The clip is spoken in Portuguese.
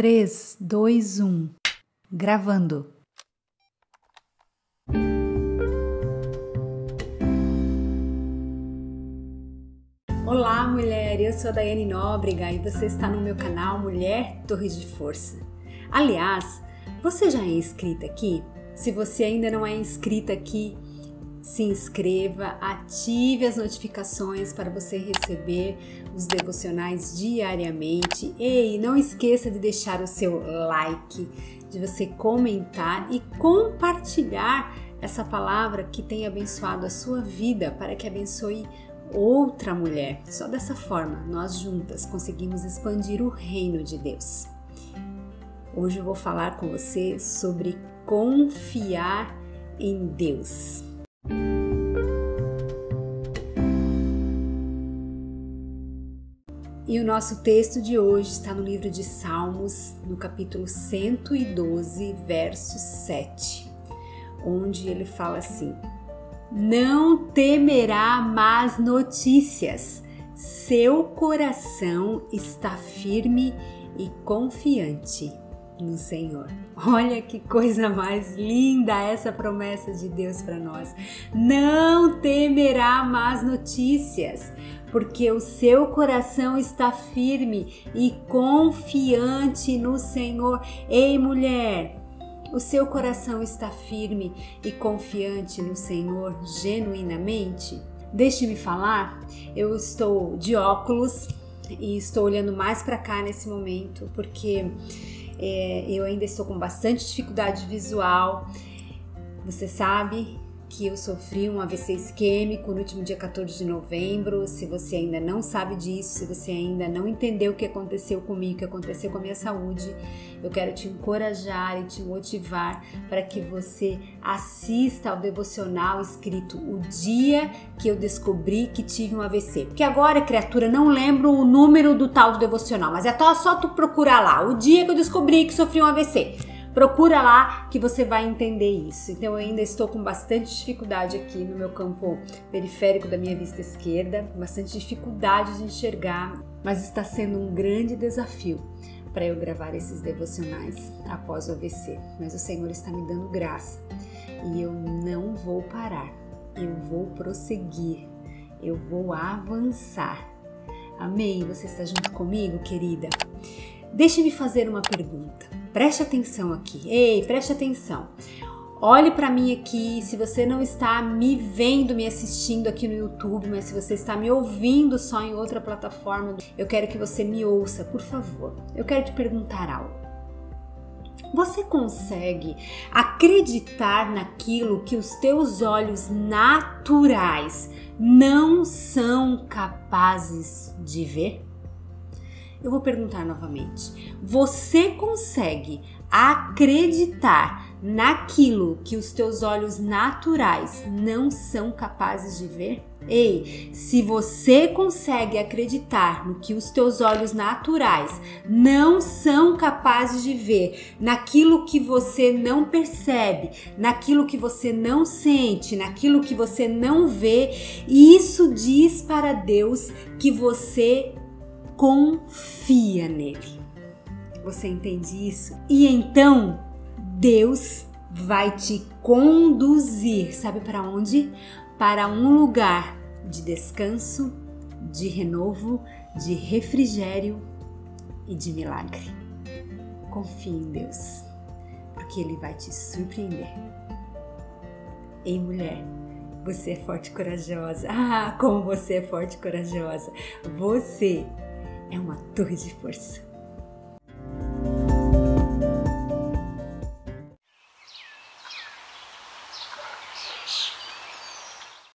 3, 2, 1. Gravando. Olá, mulher! Eu sou a Daiane Nóbrega e você está no meu canal Mulher Torres de Força. Aliás, você já é inscrita aqui? Se você ainda não é inscrita aqui, se inscreva, ative as notificações para você receber os devocionais diariamente. E não esqueça de deixar o seu like, de você comentar e compartilhar essa palavra que tem abençoado a sua vida para que abençoe outra mulher. Só dessa forma, nós juntas conseguimos expandir o reino de Deus. Hoje eu vou falar com você sobre confiar em Deus. E o nosso texto de hoje está no livro de Salmos, no capítulo 112, verso 7, onde ele fala assim: Não temerá más notícias, seu coração está firme e confiante no Senhor. Olha que coisa mais linda essa promessa de Deus para nós. Não temerá más notícias, porque o seu coração está firme e confiante no Senhor. Ei, mulher, o seu coração está firme e confiante no Senhor genuinamente? Deixe-me falar, eu estou de óculos e estou olhando mais para cá nesse momento porque é, eu ainda estou com bastante dificuldade visual. Você sabe que eu sofri um AVC isquêmico no último dia 14 de novembro. Se você ainda não sabe disso, se você ainda não entendeu o que aconteceu comigo, o que aconteceu com a minha saúde, eu quero te encorajar e te motivar para que você assista ao devocional escrito o dia que eu descobri que tive um AVC. Porque agora, criatura, não lembro o número do tal devocional, mas é só tu procurar lá, o dia que eu descobri que sofri um AVC. Procura lá que você vai entender isso. Então eu ainda estou com bastante dificuldade aqui no meu campo periférico da minha vista esquerda, bastante dificuldade de enxergar, mas está sendo um grande desafio para eu gravar esses devocionais após o AVC. Mas o Senhor está me dando graça e eu não vou parar. Eu vou prosseguir. Eu vou avançar. Amém? Você está junto comigo, querida? Deixe-me fazer uma pergunta. Preste atenção aqui. Ei, preste atenção. Olhe para mim aqui, se você não está me vendo, me assistindo aqui no YouTube, mas se você está me ouvindo só em outra plataforma, eu quero que você me ouça, por favor. Eu quero te perguntar algo. Você consegue acreditar naquilo que os teus olhos naturais não são capazes de ver? Eu vou perguntar novamente. Você consegue acreditar naquilo que os teus olhos naturais não são capazes de ver? Ei, se você consegue acreditar no que os teus olhos naturais não são capazes de ver, naquilo que você não percebe, naquilo que você não sente, naquilo que você não vê, isso diz para Deus que você confia nele. Você entende isso? E então Deus vai te conduzir, sabe para onde? Para um lugar de descanso, de renovo, de refrigério e de milagre. Confie em Deus, porque Ele vai te surpreender. Ei, mulher, você é forte e corajosa. Ah, como você é forte e corajosa! Você é uma torre de força.